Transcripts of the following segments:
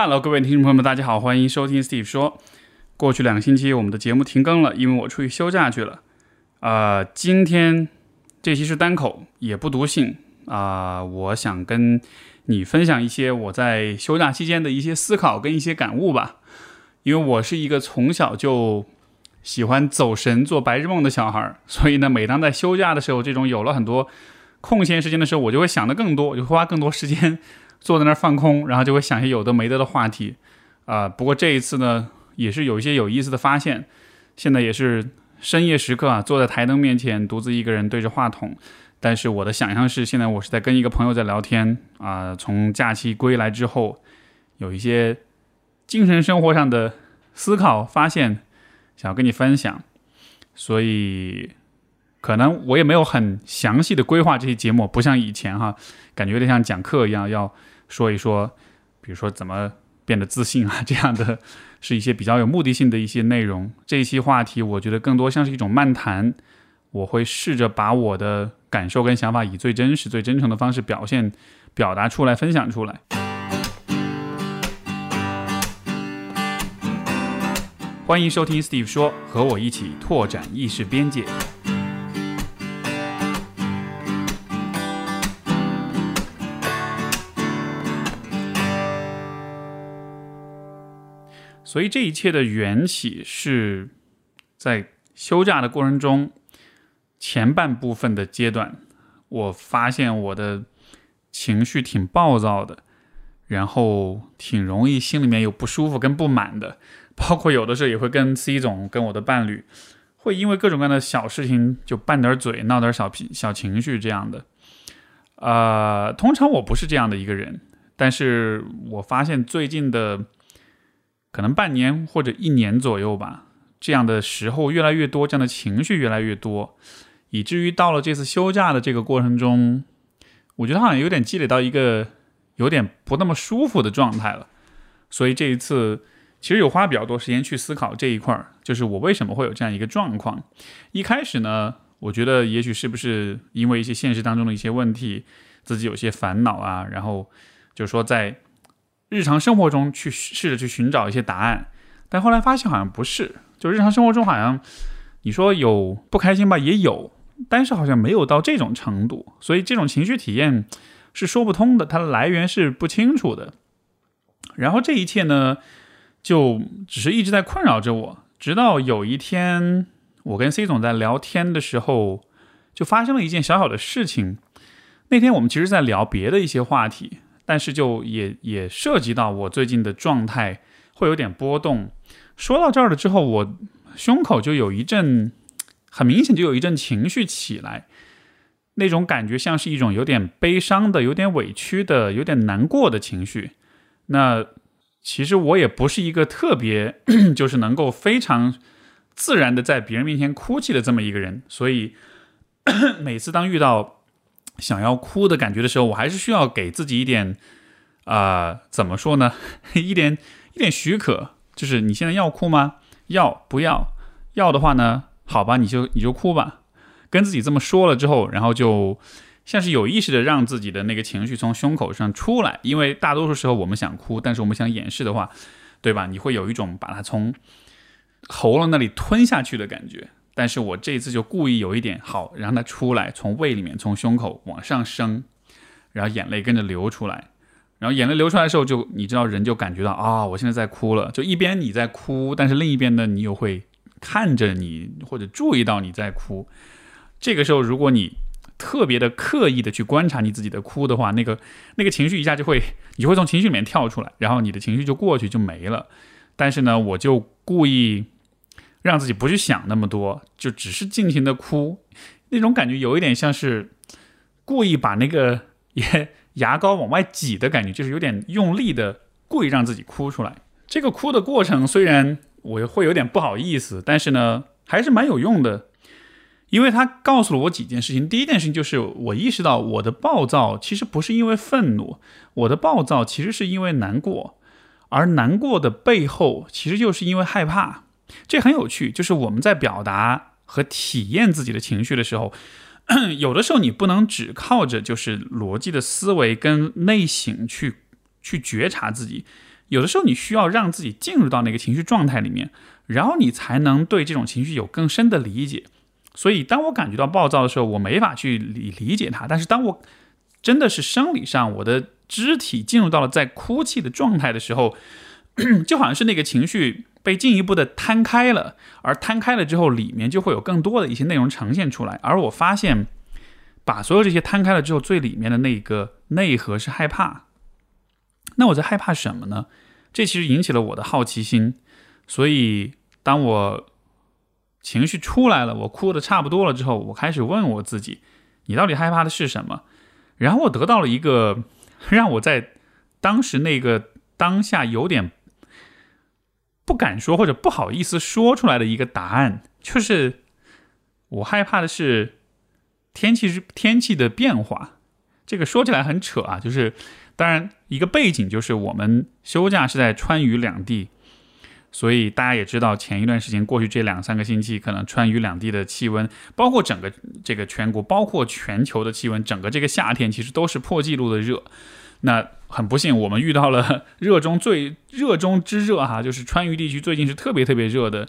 Hello，各位听众朋友们，大家好，欢迎收听 Steve 说。过去两个星期我们的节目停更了，因为我出去休假去了。啊，今天这期是单口，也不读信啊。我想跟你分享一些我在休假期间的一些思考跟一些感悟吧。因为我是一个从小就喜欢走神、做白日梦的小孩，所以呢，每当在休假的时候，这种有了很多空闲时间的时候，我就会想的更多，就会花更多时间。坐在那儿放空，然后就会想些有的没的的话题，啊，不过这一次呢，也是有一些有意思的发现。现在也是深夜时刻啊，坐在台灯面前，独自一个人对着话筒。但是我的想象是，现在我是在跟一个朋友在聊天啊。从假期归来之后，有一些精神生活上的思考发现，想要跟你分享。所以，可能我也没有很详细的规划这些节目，不像以前哈，感觉有点像讲课一样要。说一说，比如说怎么变得自信啊，这样的是一些比较有目的性的一些内容。这一期话题，我觉得更多像是一种漫谈。我会试着把我的感受跟想法以最真实、最真诚的方式表现、表达出来、分享出来。欢迎收听 Steve 说，和我一起拓展意识边界。所以这一切的缘起是在休假的过程中前半部分的阶段，我发现我的情绪挺暴躁的，然后挺容易心里面有不舒服跟不满的，包括有的时候也会跟 C 总跟我的伴侣会因为各种各样的小事情就拌点嘴，闹点小脾小情绪这样的。呃，通常我不是这样的一个人，但是我发现最近的。可能半年或者一年左右吧，这样的时候越来越多，这样的情绪越来越多，以至于到了这次休假的这个过程中，我觉得好像有点积累到一个有点不那么舒服的状态了。所以这一次其实有花比较多时间去思考这一块儿，就是我为什么会有这样一个状况。一开始呢，我觉得也许是不是因为一些现实当中的一些问题，自己有些烦恼啊，然后就是说在。日常生活中去试着去寻找一些答案，但后来发现好像不是。就日常生活中好像你说有不开心吧，也有，但是好像没有到这种程度。所以这种情绪体验是说不通的，它的来源是不清楚的。然后这一切呢，就只是一直在困扰着我。直到有一天，我跟 C 总在聊天的时候，就发生了一件小小的事情。那天我们其实在聊别的一些话题。但是就也也涉及到我最近的状态会有点波动。说到这儿了之后，我胸口就有一阵很明显就有一阵情绪起来，那种感觉像是一种有点悲伤的、有点委屈的、有点难过的情绪。那其实我也不是一个特别 就是能够非常自然的在别人面前哭泣的这么一个人，所以每次当遇到。想要哭的感觉的时候，我还是需要给自己一点，啊，怎么说呢？一点一点许可，就是你现在要哭吗？要不要？要的话呢，好吧，你就你就哭吧。跟自己这么说了之后，然后就像是有意识的让自己的那个情绪从胸口上出来，因为大多数时候我们想哭，但是我们想掩饰的话，对吧？你会有一种把它从喉咙那里吞下去的感觉。但是我这次就故意有一点好，让它出来，从胃里面，从胸口往上升，然后眼泪跟着流出来，然后眼泪流出来的时候，就你知道人就感觉到啊，我现在在哭了。就一边你在哭，但是另一边呢，你又会看着你或者注意到你在哭。这个时候，如果你特别的刻意的去观察你自己的哭的话，那个那个情绪一下就会，你会从情绪里面跳出来，然后你的情绪就过去就没了。但是呢，我就故意。让自己不去想那么多，就只是尽情的哭，那种感觉有一点像是故意把那个牙牙膏往外挤的感觉，就是有点用力的故意让自己哭出来。这个哭的过程虽然我会有点不好意思，但是呢还是蛮有用的，因为他告诉了我几件事情。第一件事情就是我意识到我的暴躁其实不是因为愤怒，我的暴躁其实是因为难过，而难过的背后其实就是因为害怕。这很有趣，就是我们在表达和体验自己的情绪的时候，有的时候你不能只靠着就是逻辑的思维跟内省去去觉察自己，有的时候你需要让自己进入到那个情绪状态里面，然后你才能对这种情绪有更深的理解。所以，当我感觉到暴躁的时候，我没法去理理解它。但是，当我真的是生理上我的肢体进入到了在哭泣的状态的时候，就好像是那个情绪被进一步的摊开了，而摊开了之后，里面就会有更多的一些内容呈现出来。而我发现，把所有这些摊开了之后，最里面的那个内核是害怕。那我在害怕什么呢？这其实引起了我的好奇心。所以，当我情绪出来了，我哭的差不多了之后，我开始问我自己：你到底害怕的是什么？然后我得到了一个 让我在当时那个当下有点不敢说或者不好意思说出来的一个答案，就是我害怕的是天气是天气的变化。这个说起来很扯啊，就是当然一个背景就是我们休假是在川渝两地。所以大家也知道，前一段时间过去这两三个星期，可能川渝两地的气温，包括整个这个全国，包括全球的气温，整个这个夏天其实都是破纪录的热。那很不幸，我们遇到了 热中最热中之热哈，就是川渝地区最近是特别特别热的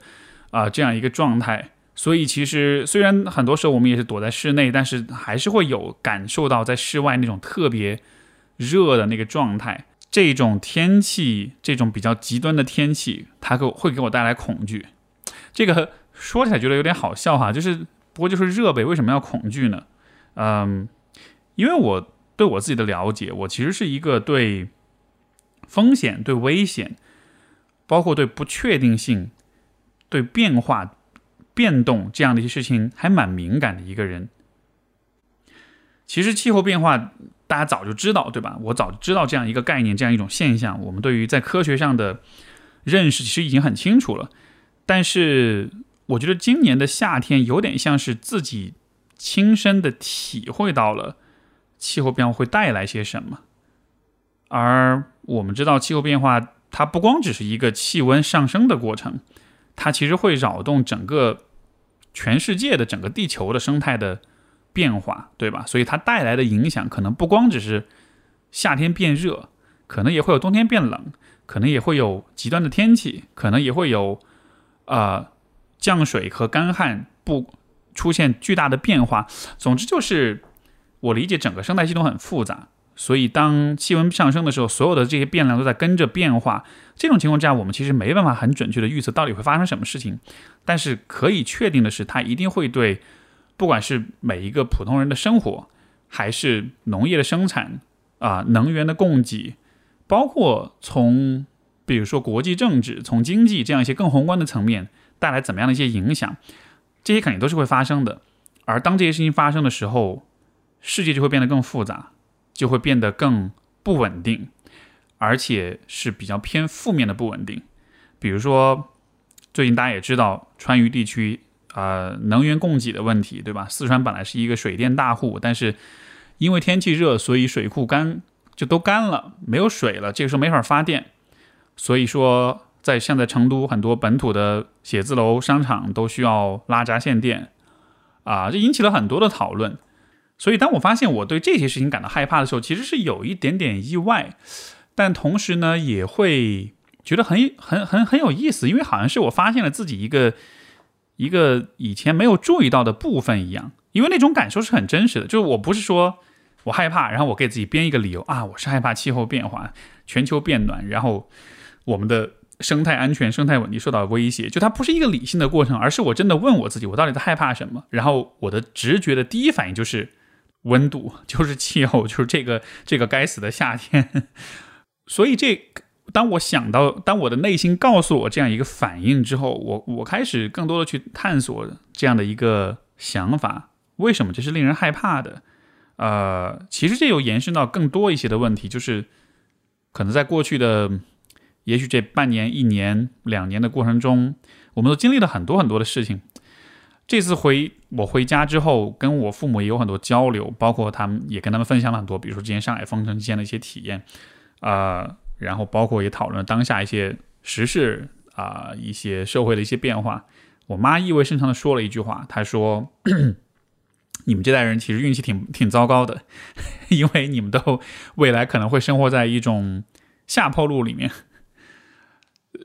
啊这样一个状态。所以其实虽然很多时候我们也是躲在室内，但是还是会有感受到在室外那种特别热的那个状态。这种天气，这种比较极端的天气，它给会给我带来恐惧。这个说起来觉得有点好笑哈，就是不过就是热呗，为什么要恐惧呢？嗯，因为我对我自己的了解，我其实是一个对风险、对危险，包括对不确定性、对变化、变动这样的一些事情还蛮敏感的一个人。其实气候变化。大家早就知道，对吧？我早就知道这样一个概念，这样一种现象。我们对于在科学上的认识其实已经很清楚了。但是，我觉得今年的夏天有点像是自己亲身的体会到了气候变化会带来些什么。而我们知道，气候变化它不光只是一个气温上升的过程，它其实会扰动整个全世界的整个地球的生态的。变化对吧？所以它带来的影响可能不光只是夏天变热，可能也会有冬天变冷，可能也会有极端的天气，可能也会有呃降水和干旱不出现巨大的变化。总之就是我理解整个生态系统很复杂，所以当气温上升的时候，所有的这些变量都在跟着变化。这种情况下，我们其实没办法很准确的预测到底会发生什么事情，但是可以确定的是，它一定会对。不管是每一个普通人的生活，还是农业的生产啊，能源的供给，包括从比如说国际政治、从经济这样一些更宏观的层面带来怎么样的一些影响，这些肯定都是会发生的。而当这些事情发生的时候，世界就会变得更复杂，就会变得更不稳定，而且是比较偏负面的不稳定。比如说，最近大家也知道川渝地区。呃，能源供给的问题，对吧？四川本来是一个水电大户，但是因为天气热，所以水库干就都干了，没有水了。这个时候没法发电，所以说在像在成都很多本土的写字楼、商场都需要拉闸限电啊，这引起了很多的讨论。所以当我发现我对这些事情感到害怕的时候，其实是有一点点意外，但同时呢，也会觉得很很很很有意思，因为好像是我发现了自己一个。一个以前没有注意到的部分一样，因为那种感受是很真实的。就是我不是说我害怕，然后我给自己编一个理由啊，我是害怕气候变化、全球变暖，然后我们的生态安全、生态稳定受到威胁。就它不是一个理性的过程，而是我真的问我自己，我到底在害怕什么？然后我的直觉的第一反应就是温度，就是气候，就是这个这个该死的夏天。所以这。当我想到，当我的内心告诉我这样一个反应之后，我我开始更多的去探索这样的一个想法，为什么这是令人害怕的？呃，其实这又延伸到更多一些的问题，就是可能在过去的，也许这半年、一年、两年的过程中，我们都经历了很多很多的事情。这次回我回家之后，跟我父母也有很多交流，包括他们也跟他们分享了很多，比如说之前上海封城期间的一些体验，啊。然后包括也讨论了当下一些时事啊，一些社会的一些变化。我妈意味深长的说了一句话，她说：“ 你们这代人其实运气挺挺糟糕的，因为你们都未来可能会生活在一种下坡路里面。”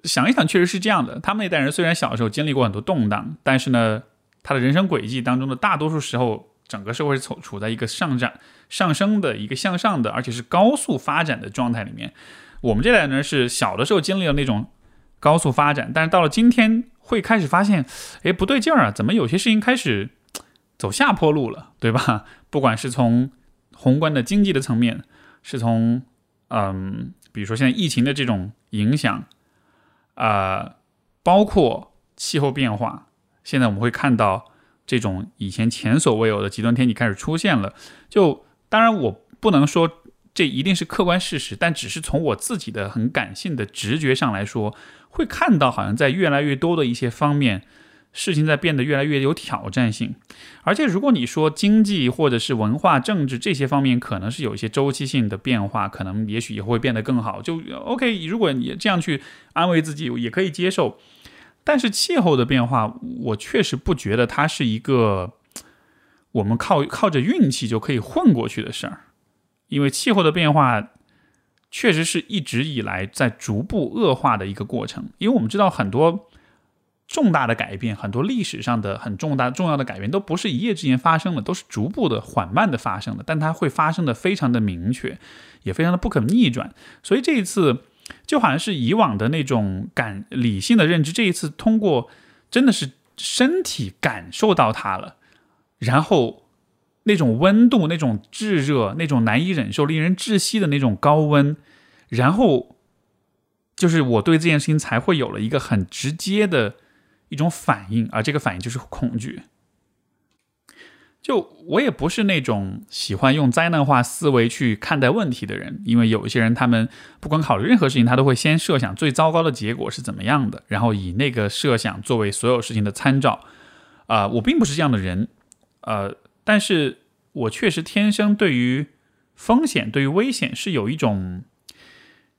想一想，确实是这样的。他们那代人虽然小的时候经历过很多动荡，但是呢，他的人生轨迹当中的大多数时候，整个社会是处处在一个上涨、上升的一个向上的，而且是高速发展的状态里面。我们这代人是小的时候经历了那种高速发展，但是到了今天会开始发现，哎，不对劲儿啊，怎么有些事情开始走下坡路了，对吧？不管是从宏观的经济的层面，是从嗯，比如说现在疫情的这种影响。啊，包括气候变化，现在我们会看到这种以前前所未有的极端天气开始出现了。就当然我不能说这一定是客观事实，但只是从我自己的很感性的直觉上来说，会看到好像在越来越多的一些方面。事情在变得越来越有挑战性，而且如果你说经济或者是文化、政治这些方面可能是有一些周期性的变化，可能也许也会变得更好，就 OK。如果你这样去安慰自己，也可以接受。但是气候的变化，我确实不觉得它是一个我们靠靠着运气就可以混过去的事儿，因为气候的变化确实是一直以来在逐步恶化的一个过程，因为我们知道很多。重大的改变，很多历史上的很重大重要的改变都不是一夜之间发生的，都是逐步的、缓慢的发生的。但它会发生的非常的明确，也非常的不可逆转。所以这一次就好像是以往的那种感理性的认知，这一次通过真的是身体感受到它了，然后那种温度、那种炙热、那种难以忍受、令人窒息的那种高温，然后就是我对这件事情才会有了一个很直接的。一种反应，而这个反应就是恐惧。就我也不是那种喜欢用灾难化思维去看待问题的人，因为有一些人，他们不管考虑任何事情，他都会先设想最糟糕的结果是怎么样的，然后以那个设想作为所有事情的参照。啊，我并不是这样的人，呃，但是我确实天生对于风险、对于危险是有一种。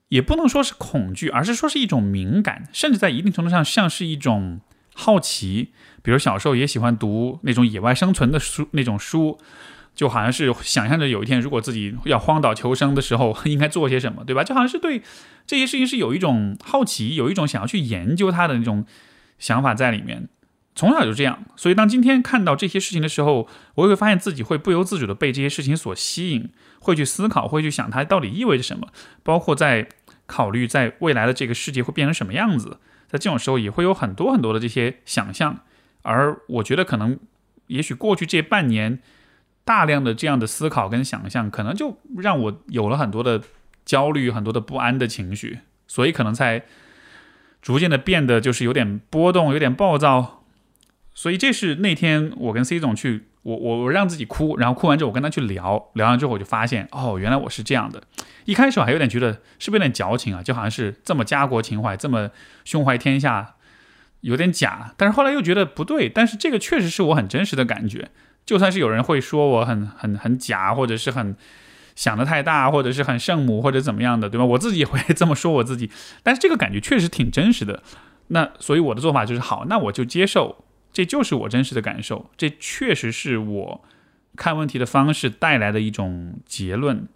也不能说是恐惧，而是说是一种敏感，甚至在一定程度上像是一种好奇。比如小时候也喜欢读那种野外生存的书，那种书，就好像是想象着有一天如果自己要荒岛求生的时候，应该做些什么，对吧？就好像是对这些事情是有一种好奇，有一种想要去研究它的那种想法在里面。从小就这样，所以当今天看到这些事情的时候，我也会发现自己会不由自主的被这些事情所吸引。会去思考，会去想它到底意味着什么，包括在考虑在未来的这个世界会变成什么样子，在这种时候也会有很多很多的这些想象。而我觉得可能，也许过去这半年大量的这样的思考跟想象，可能就让我有了很多的焦虑、很多的不安的情绪，所以可能才逐渐的变得就是有点波动、有点暴躁。所以这是那天我跟 C 总去。我我我让自己哭，然后哭完之后我跟他去聊聊完之后我就发现哦，原来我是这样的。一开始我还有点觉得是不是有点矫情啊，就好像是这么家国情怀，这么胸怀天下，有点假。但是后来又觉得不对，但是这个确实是我很真实的感觉。就算是有人会说我很很很假，或者是很想的太大，或者是很圣母或者怎么样的，对吧？我自己也会这么说我自己。但是这个感觉确实挺真实的。那所以我的做法就是好，那我就接受。这就是我真实的感受，这确实是我看问题的方式带来的一种结论。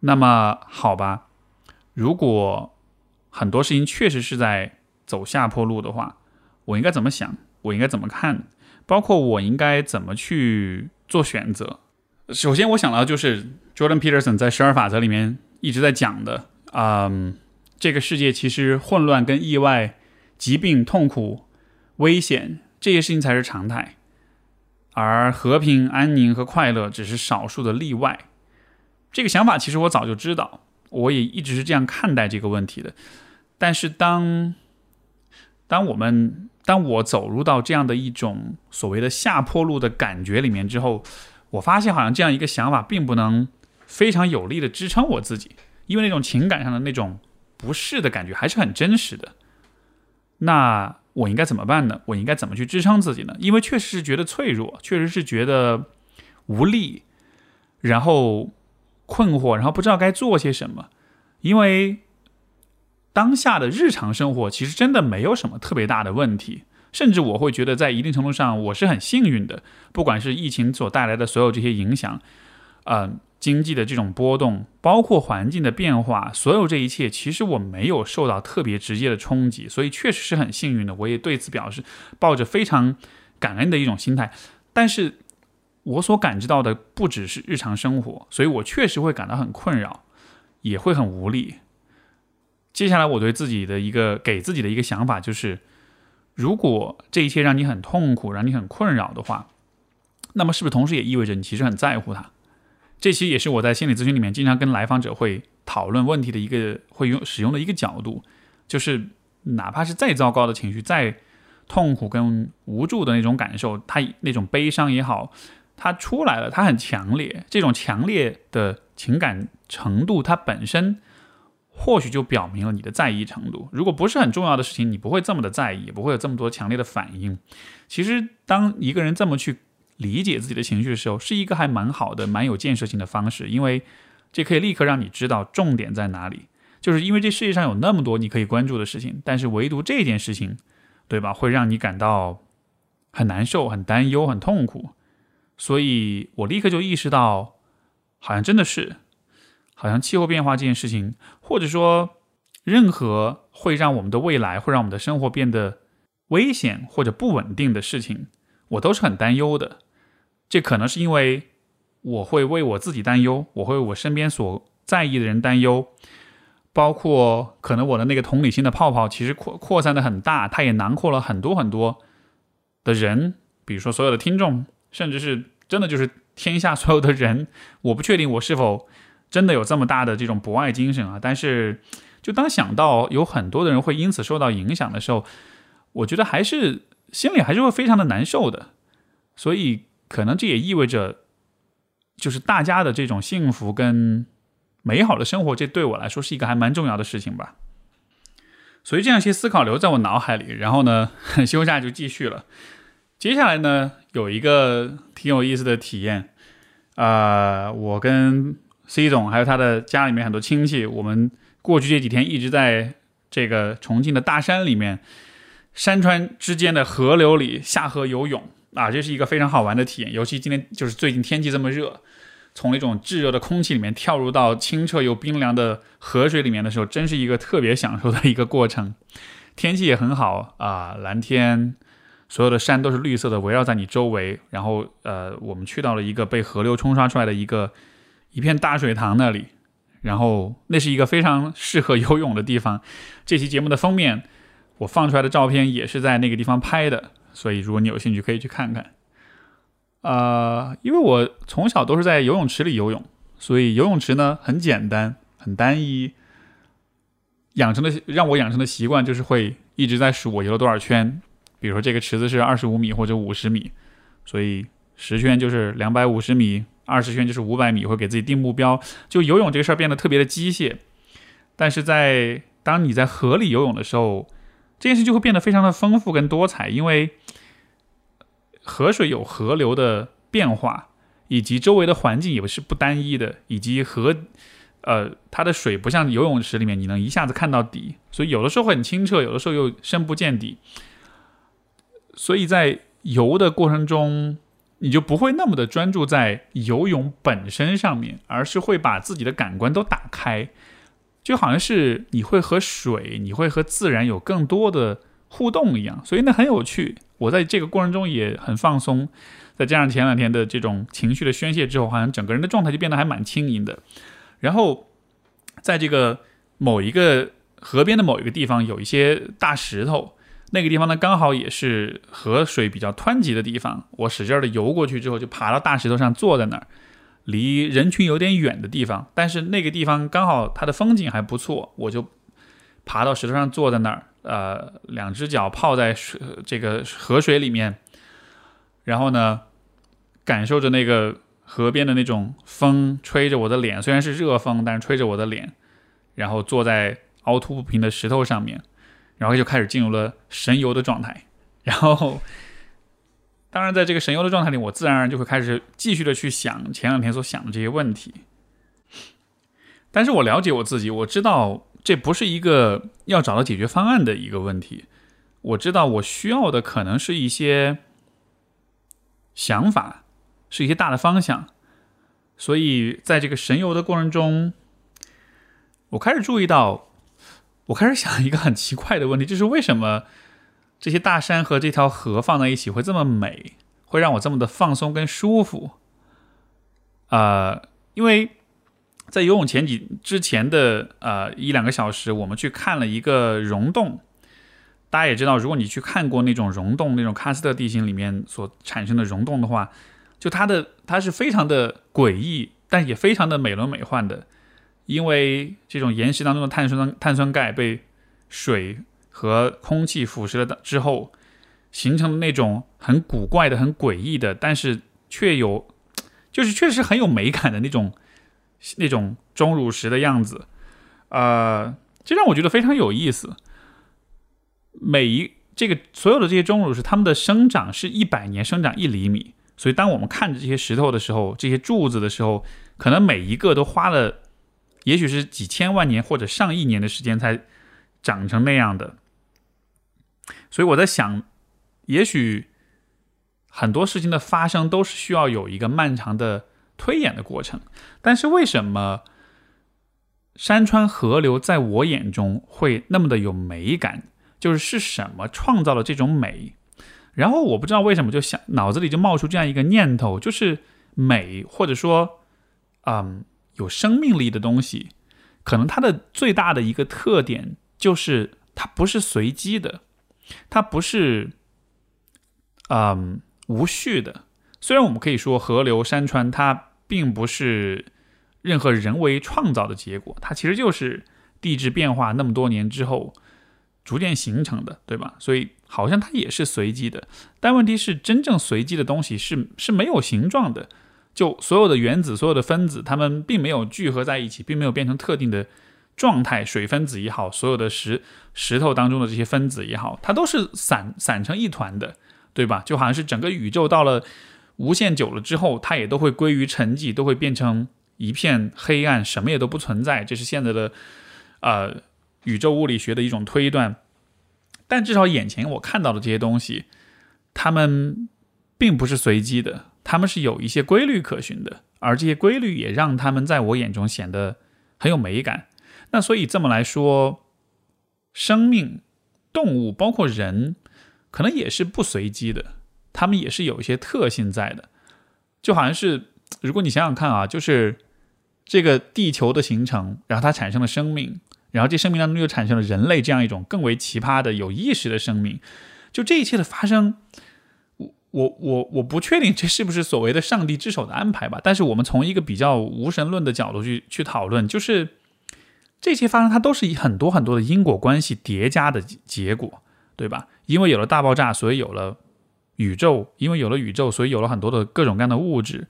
那么好吧，如果很多事情确实是在走下坡路的话，我应该怎么想？我应该怎么看？包括我应该怎么去做选择？首先，我想到就是 Jordan Peterson 在十二法则里面一直在讲的，嗯，这个世界其实混乱、跟意外、疾病、痛苦、危险。这些事情才是常态，而和平、安宁和快乐只是少数的例外。这个想法其实我早就知道，我也一直是这样看待这个问题的。但是当当我们当我走入到这样的一种所谓的下坡路的感觉里面之后，我发现好像这样一个想法并不能非常有力的支撑我自己，因为那种情感上的那种不适的感觉还是很真实的。那。我应该怎么办呢？我应该怎么去支撑自己呢？因为确实是觉得脆弱，确实是觉得无力，然后困惑，然后不知道该做些什么。因为当下的日常生活其实真的没有什么特别大的问题，甚至我会觉得在一定程度上我是很幸运的。不管是疫情所带来的所有这些影响，嗯，经济的这种波动，包括环境的变化，所有这一切，其实我没有受到特别直接的冲击，所以确实是很幸运的。我也对此表示抱着非常感恩的一种心态。但是，我所感知到的不只是日常生活，所以我确实会感到很困扰，也会很无力。接下来，我对自己的一个给自己的一个想法就是，如果这一切让你很痛苦，让你很困扰的话，那么是不是同时也意味着你其实很在乎他？这其实也是我在心理咨询里面经常跟来访者会讨论问题的一个会用使用的一个角度，就是哪怕是再糟糕的情绪，再痛苦跟无助的那种感受，它那种悲伤也好，它出来了，它很强烈，这种强烈的情感程度，它本身或许就表明了你的在意程度。如果不是很重要的事情，你不会这么的在意，也不会有这么多强烈的反应。其实，当一个人这么去。理解自己的情绪的时候，是一个还蛮好的、蛮有建设性的方式，因为这可以立刻让你知道重点在哪里。就是因为这世界上有那么多你可以关注的事情，但是唯独这件事情，对吧，会让你感到很难受、很担忧、很痛苦。所以我立刻就意识到，好像真的是，好像气候变化这件事情，或者说任何会让我们的未来、会让我们的生活变得危险或者不稳定的事情，我都是很担忧的。这可能是因为我会为我自己担忧，我会为我身边所在意的人担忧，包括可能我的那个同理心的泡泡其实扩扩散的很大，它也囊括了很多很多的人，比如说所有的听众，甚至是真的就是天下所有的人。我不确定我是否真的有这么大的这种博爱精神啊，但是就当想到有很多的人会因此受到影响的时候，我觉得还是心里还是会非常的难受的，所以。可能这也意味着，就是大家的这种幸福跟美好的生活，这对我来说是一个还蛮重要的事情吧。所以这样一些思考留在我脑海里，然后呢，休假就继续了。接下来呢，有一个挺有意思的体验，啊，我跟 C 总还有他的家里面很多亲戚，我们过去这几天一直在这个重庆的大山里面，山川之间的河流里下河游泳。啊，这是一个非常好玩的体验，尤其今天就是最近天气这么热，从那种炙热的空气里面跳入到清澈又冰凉的河水里面的时候，真是一个特别享受的一个过程。天气也很好啊，蓝天，所有的山都是绿色的，围绕在你周围。然后，呃，我们去到了一个被河流冲刷出来的一个一片大水塘那里，然后那是一个非常适合游泳的地方。这期节目的封面，我放出来的照片也是在那个地方拍的。所以，如果你有兴趣，可以去看看。呃，因为我从小都是在游泳池里游泳，所以游泳池呢很简单、很单一。养成的让我养成的习惯就是会一直在数我游了多少圈。比如说这个池子是二十五米或者五十米，所以十圈就是两百五十米，二十圈就是五百米，会给自己定目标。就游泳这个事儿变得特别的机械。但是在当你在河里游泳的时候，这件事就会变得非常的丰富跟多彩，因为河水有河流的变化，以及周围的环境也是不单一的，以及河，呃，它的水不像游泳池里面你能一下子看到底，所以有的时候很清澈，有的时候又深不见底，所以在游的过程中，你就不会那么的专注在游泳本身上面，而是会把自己的感官都打开。就好像是你会和水，你会和自然有更多的互动一样，所以那很有趣。我在这个过程中也很放松，再加上前两天的这种情绪的宣泄之后，好像整个人的状态就变得还蛮轻盈的。然后，在这个某一个河边的某一个地方，有一些大石头，那个地方呢刚好也是河水比较湍急的地方。我使劲的游过去之后，就爬到大石头上坐在那儿。离人群有点远的地方，但是那个地方刚好它的风景还不错，我就爬到石头上坐在那儿，呃，两只脚泡在水这个河水里面，然后呢，感受着那个河边的那种风吹着我的脸，虽然是热风，但是吹着我的脸，然后坐在凹凸不平的石头上面，然后就开始进入了神游的状态，然后。当然，在这个神游的状态里，我自然而然就会开始继续的去想前两天所想的这些问题。但是我了解我自己，我知道这不是一个要找到解决方案的一个问题。我知道我需要的可能是一些想法，是一些大的方向。所以在这个神游的过程中，我开始注意到，我开始想一个很奇怪的问题，就是为什么这些大山和这条河放在一起会这么美，会让我这么的放松跟舒服？呃，因为在游泳前几之前的呃一两个小时，我们去看了一个溶洞。大家也知道，如果你去看过那种溶洞、那种喀斯特地形里面所产生的溶洞的话，就它的它是非常的诡异，但也非常的美轮美奂的。因为这种岩石当中的碳酸碳酸钙被水和空气腐蚀了之后，形成的那种很古怪的、很诡异的，但是却有 就是确实很有美感的那种那种钟乳石的样子，呃，这让我觉得非常有意思。每一这个所有的这些钟乳石，它们的生长是一百年生长一厘米，所以当我们看着这些石头的时候，这些柱子的时候，可能每一个都花了，也许是几千万年或者上亿年的时间才长成那样的。所以我在想，也许很多事情的发生都是需要有一个漫长的推演的过程。但是为什么山川河流在我眼中会那么的有美感？就是是什么创造了这种美，然后我不知道为什么就想脑子里就冒出这样一个念头，就是美或者说，嗯，有生命力的东西，可能它的最大的一个特点就是它不是随机的，它不是，嗯，无序的。虽然我们可以说河流山川它并不是任何人为创造的结果，它其实就是地质变化那么多年之后。逐渐形成的，对吧？所以好像它也是随机的，但问题是，真正随机的东西是是没有形状的。就所有的原子、所有的分子，它们并没有聚合在一起，并没有变成特定的状态。水分子也好，所有的石石头当中的这些分子也好，它都是散散成一团的，对吧？就好像是整个宇宙到了无限久了之后，它也都会归于沉寂，都会变成一片黑暗，什么也都不存在。这是现在的，呃。宇宙物理学的一种推断，但至少眼前我看到的这些东西，它们并不是随机的，它们是有一些规律可循的，而这些规律也让它们在我眼中显得很有美感。那所以这么来说，生命、动物，包括人，可能也是不随机的，它们也是有一些特性在的。就好像是，如果你想想看啊，就是这个地球的形成，然后它产生了生命。然后这生命当中又产生了人类这样一种更为奇葩的有意识的生命，就这一切的发生，我我我我不确定这是不是所谓的上帝之手的安排吧。但是我们从一个比较无神论的角度去去讨论，就是这些发生它都是以很多很多的因果关系叠加的结果，对吧？因为有了大爆炸，所以有了宇宙；因为有了宇宙，所以有了很多的各种各样的物质；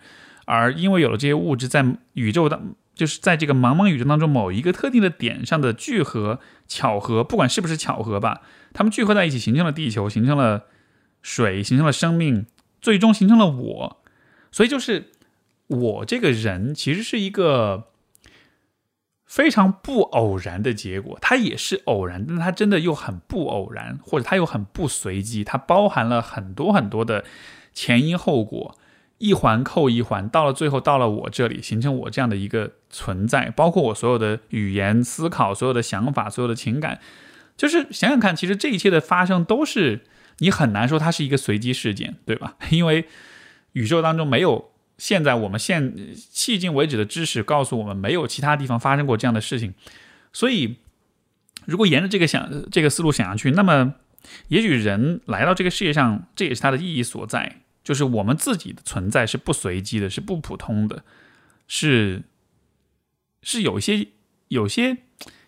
而因为有了这些物质，在宇宙当。就是在这个茫茫宇宙当中某一个特定的点上的聚合、巧合，不管是不是巧合吧，它们聚合在一起，形成了地球，形成了水，形成了生命，最终形成了我。所以，就是我这个人其实是一个非常不偶然的结果。它也是偶然，但它真的又很不偶然，或者它又很不随机。它包含了很多很多的前因后果。一环扣一环，到了最后，到了我这里，形成我这样的一个存在，包括我所有的语言、思考、所有的想法、所有的情感，就是想想看，其实这一切的发生都是你很难说它是一个随机事件，对吧？因为宇宙当中没有现在我们现迄今为止的知识告诉我们，没有其他地方发生过这样的事情。所以，如果沿着这个想这个思路想下去，那么也许人来到这个世界上，这也是它的意义所在。就是我们自己的存在是不随机的，是不普通的，是是有一些、有些、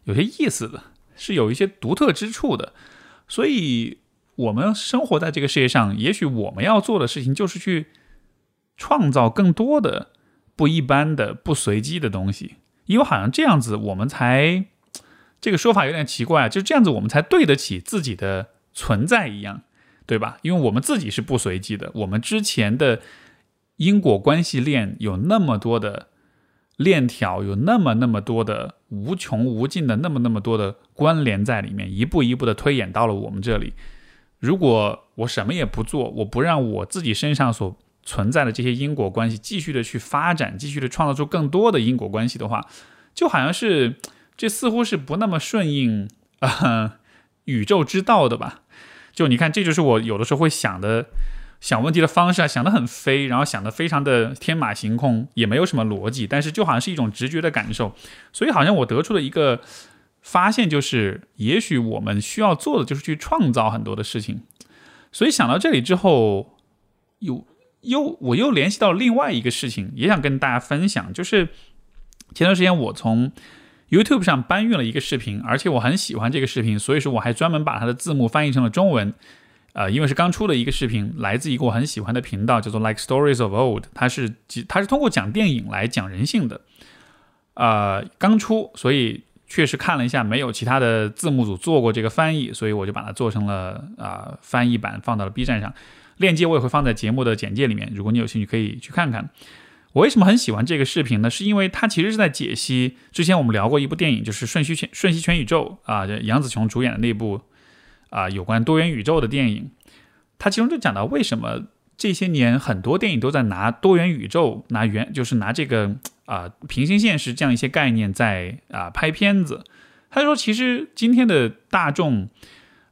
有些意思的，是有一些独特之处的。所以，我们生活在这个世界上，也许我们要做的事情就是去创造更多的不一般的、不随机的东西。因为好像这样子，我们才这个说法有点奇怪，就这样子，我们才对得起自己的存在一样。对吧？因为我们自己是不随机的，我们之前的因果关系链有那么多的链条，有那么那么多的无穷无尽的那么那么多的关联在里面，一步一步的推演到了我们这里。如果我什么也不做，我不让我自己身上所存在的这些因果关系继续的去发展，继续的创造出更多的因果关系的话，就好像是这似乎是不那么顺应啊宇宙之道的吧？就你看，这就是我有的时候会想的想问题的方式啊，想的很飞，然后想的非常的天马行空，也没有什么逻辑，但是就好像是一种直觉的感受，所以好像我得出了一个发现，就是也许我们需要做的就是去创造很多的事情。所以想到这里之后，又又我又联系到另外一个事情，也想跟大家分享，就是前段时间我从 YouTube 上搬运了一个视频，而且我很喜欢这个视频，所以说我还专门把它的字幕翻译成了中文。呃，因为是刚出的一个视频，来自一个我很喜欢的频道，叫做 Like Stories of Old，它是它是通过讲电影来讲人性的。呃，刚出，所以确实看了一下，没有其他的字幕组做过这个翻译，所以我就把它做成了啊翻译版，放到了 B 站上。链接我也会放在节目的简介里面，如果你有兴趣可以去看看。我为什么很喜欢这个视频呢？是因为它其实是在解析之前我们聊过一部电影，就是《瞬息全瞬息全宇宙》啊，杨紫琼主演的那部啊有关多元宇宙的电影。它其中就讲到为什么这些年很多电影都在拿多元宇宙、拿原就是拿这个啊平行现实这样一些概念在啊拍片子。他说，其实今天的大众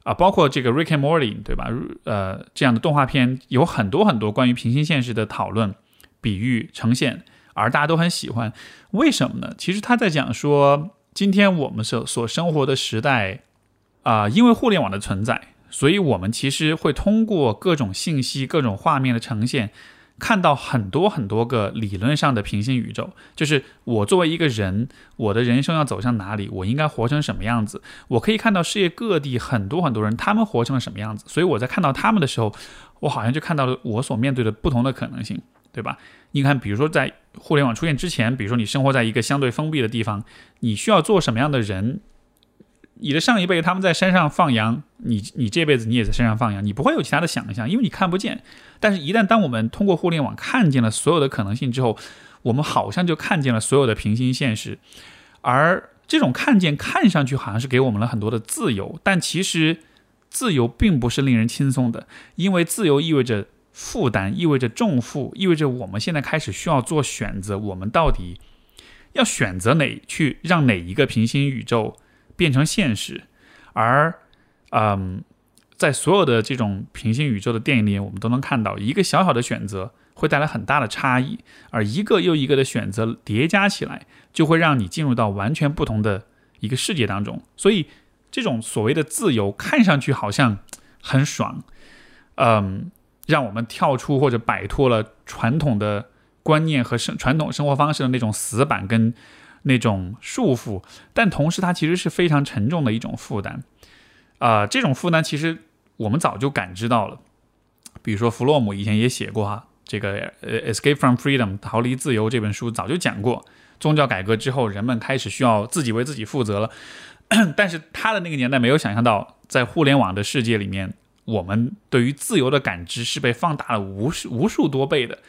啊，包括这个《Rick and Morty》对吧？呃，这样的动画片有很多很多关于平行现实的讨论。比喻呈现，而大家都很喜欢，为什么呢？其实他在讲说，今天我们所所生活的时代，啊，因为互联网的存在，所以我们其实会通过各种信息、各种画面的呈现，看到很多很多个理论上的平行宇宙。就是我作为一个人，我的人生要走向哪里，我应该活成什么样子？我可以看到世界各地很多很多人，他们活成了什么样子？所以我在看到他们的时候，我好像就看到了我所面对的不同的可能性。对吧？你看，比如说在互联网出现之前，比如说你生活在一个相对封闭的地方，你需要做什么样的人？你的上一辈他们在山上放羊，你你这辈子你也在山上放羊，你不会有其他的想象，因为你看不见。但是，一旦当我们通过互联网看见了所有的可能性之后，我们好像就看见了所有的平行现实。而这种看见看上去好像是给我们了很多的自由，但其实自由并不是令人轻松的，因为自由意味着。负担意味着重负，意味着我们现在开始需要做选择。我们到底要选择哪去让哪一个平行宇宙变成现实？而，嗯，在所有的这种平行宇宙的电影里，我们都能看到一个小小的选择会带来很大的差异，而一个又一个的选择叠加起来，就会让你进入到完全不同的一个世界当中。所以，这种所谓的自由看上去好像很爽，嗯。让我们跳出或者摆脱了传统的观念和生传统生活方式的那种死板跟那种束缚，但同时它其实是非常沉重的一种负担。啊，这种负担其实我们早就感知到了。比如说弗洛姆以前也写过哈，这个《Escape from Freedom》逃离自由这本书早就讲过，宗教改革之后人们开始需要自己为自己负责了。但是他的那个年代没有想象到，在互联网的世界里面。我们对于自由的感知是被放大了无数无数多倍的，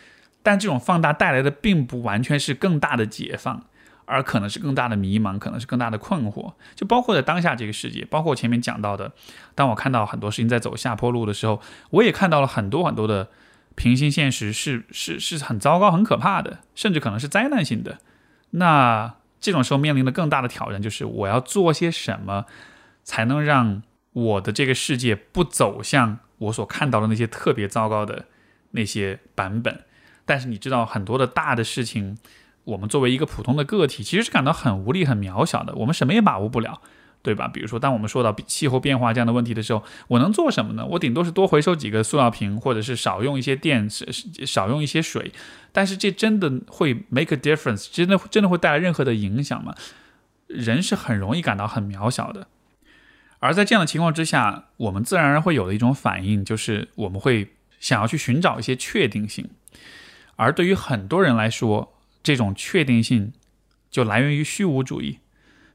但这种放大带来的并不完全是更大的解放，而可能是更大的迷茫，可能是更大的困惑。就包括在当下这个世界，包括前面讲到的，当我看到很多事情在走下坡路的时候，我也看到了很多很多的平行现实是是是很糟糕、很可怕的，甚至可能是灾难性的。那这种时候面临的更大的挑战就是，我要做些什么才能让。我的这个世界不走向我所看到的那些特别糟糕的那些版本，但是你知道很多的大的事情，我们作为一个普通的个体，其实是感到很无力、很渺小的。我们什么也把握不了，对吧？比如说，当我们说到气候变化这样的问题的时候，我能做什么呢？我顶多是多回收几个塑料瓶，或者是少用一些电，少用一些水。但是这真的会 make a difference？真的真的会带来任何的影响吗？人是很容易感到很渺小的。而在这样的情况之下，我们自然而然会有的一种反应，就是我们会想要去寻找一些确定性。而对于很多人来说，这种确定性就来源于虚无主义。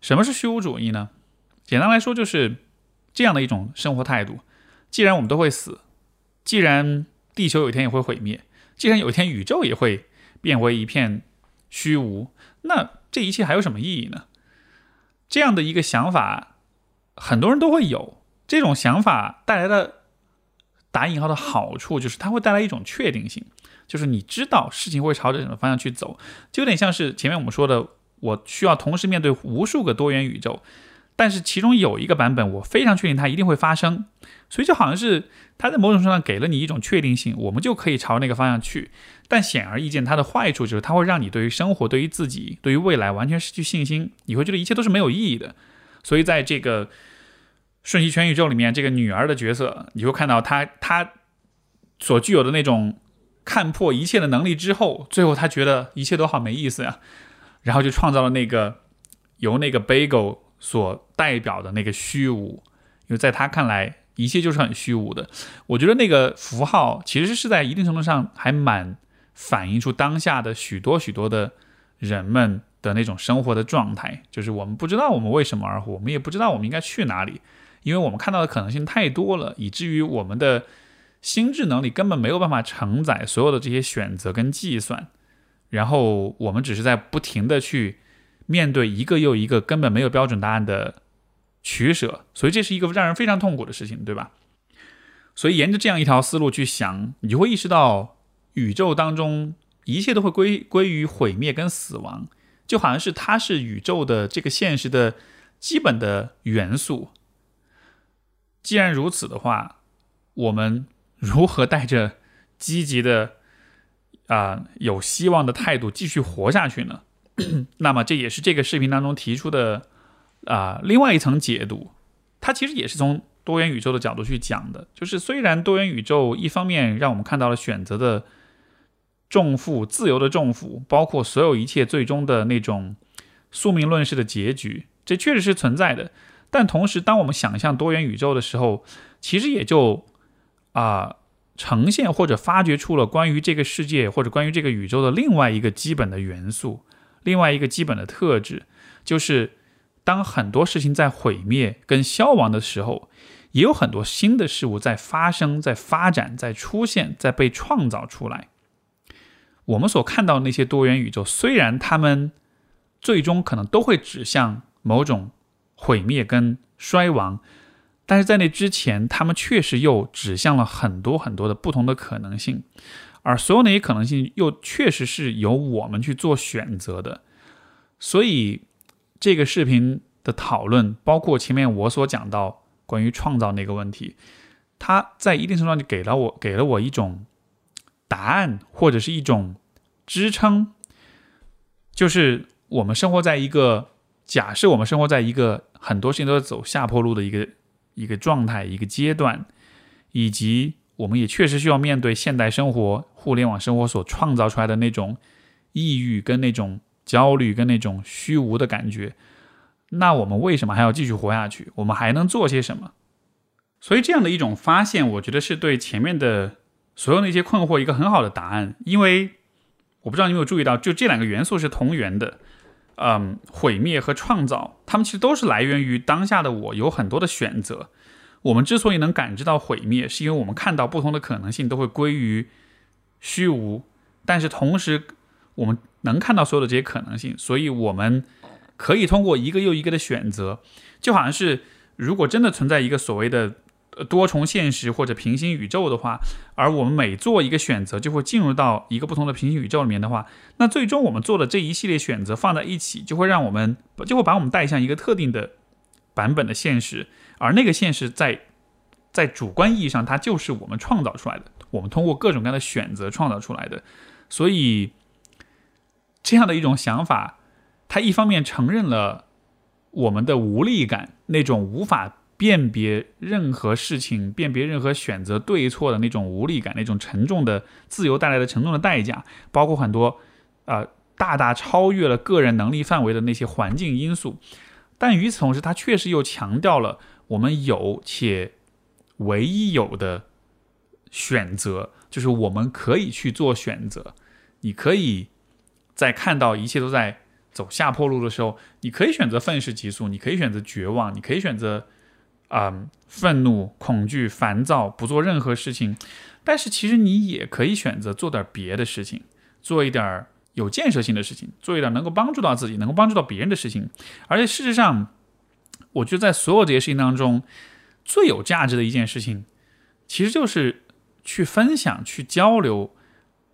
什么是虚无主义呢？简单来说，就是这样的一种生活态度：既然我们都会死，既然地球有一天也会毁灭，既然有一天宇宙也会变为一片虚无，那这一切还有什么意义呢？这样的一个想法。很多人都会有这种想法带来的打引号的好处，就是它会带来一种确定性，就是你知道事情会朝着什么方向去走，就有点像是前面我们说的，我需要同时面对无数个多元宇宙。但是其中有一个版本，我非常确定它一定会发生，所以就好像是它在某种程度上给了你一种确定性，我们就可以朝那个方向去。但显而易见，它的坏处就是它会让你对于生活、对于自己、对于未来完全失去信心，你会觉得一切都是没有意义的。所以在这个瞬息全宇宙里面，这个女儿的角色，你会看到她她所具有的那种看破一切的能力之后，最后他觉得一切都好没意思呀，然后就创造了那个由那个 bagel。所代表的那个虚无，因为在他看来，一切就是很虚无的。我觉得那个符号其实是在一定程度上还蛮反映出当下的许多许多的人们的那种生活的状态，就是我们不知道我们为什么而活，我们也不知道我们应该去哪里，因为我们看到的可能性太多了，以至于我们的心智能力根本没有办法承载所有的这些选择跟计算，然后我们只是在不停的去。面对一个又一个根本没有标准答案的取舍，所以这是一个让人非常痛苦的事情，对吧？所以沿着这样一条思路去想，你就会意识到宇宙当中一切都会归归于毁灭跟死亡，就好像是它是宇宙的这个现实的基本的元素。既然如此的话，我们如何带着积极的啊有希望的态度继续活下去呢？那么这也是这个视频当中提出的啊另外一层解读，它其实也是从多元宇宙的角度去讲的。就是虽然多元宇宙一方面让我们看到了选择的重负、自由的重负，包括所有一切最终的那种宿命论式的结局，这确实是存在的。但同时，当我们想象多元宇宙的时候，其实也就啊呈现或者发掘出了关于这个世界或者关于这个宇宙的另外一个基本的元素。另外一个基本的特质，就是当很多事情在毁灭跟消亡的时候，也有很多新的事物在发生、在发展、在出现、在被创造出来。我们所看到的那些多元宇宙，虽然他们最终可能都会指向某种毁灭跟衰亡，但是在那之前，他们确实又指向了很多很多的不同的可能性。而所有那些可能性又确实是由我们去做选择的，所以这个视频的讨论，包括前面我所讲到关于创造那个问题，它在一定程度上就给了我给了我一种答案，或者是一种支撑，就是我们生活在一个假设，我们生活在一个很多事情都在走下坡路的一个一个状态、一个阶段，以及。我们也确实需要面对现代生活、互联网生活所创造出来的那种抑郁、跟那种焦虑、跟那种虚无的感觉。那我们为什么还要继续活下去？我们还能做些什么？所以，这样的一种发现，我觉得是对前面的所有那些困惑一个很好的答案。因为我不知道你有没有注意到，就这两个元素是同源的，嗯，毁灭和创造，它们其实都是来源于当下的我有很多的选择。我们之所以能感知到毁灭，是因为我们看到不同的可能性都会归于虚无，但是同时我们能看到所有的这些可能性，所以我们可以通过一个又一个的选择，就好像是如果真的存在一个所谓的多重现实或者平行宇宙的话，而我们每做一个选择就会进入到一个不同的平行宇宙里面的话，那最终我们做的这一系列选择放在一起，就会让我们就会把我们带向一个特定的版本的现实。而那个现实，在在主观意义上，它就是我们创造出来的，我们通过各种各样的选择创造出来的。所以，这样的一种想法，它一方面承认了我们的无力感，那种无法辨别任何事情、辨别任何选择对错的那种无力感，那种沉重的自由带来的沉重的代价，包括很多呃大大超越了个人能力范围的那些环境因素。但与此同时，它确实又强调了。我们有且唯一有的选择，就是我们可以去做选择。你可以在看到一切都在走下坡路的时候，你可以选择愤世嫉俗，你可以选择绝望，你可以选择啊愤怒、恐惧、烦躁，不做任何事情。但是其实你也可以选择做点别的事情，做一点有建设性的事情，做一点能够帮助到自己、能够帮助到别人的事情。而且事实上。我觉得在所有这些事情当中，最有价值的一件事情，其实就是去分享、去交流、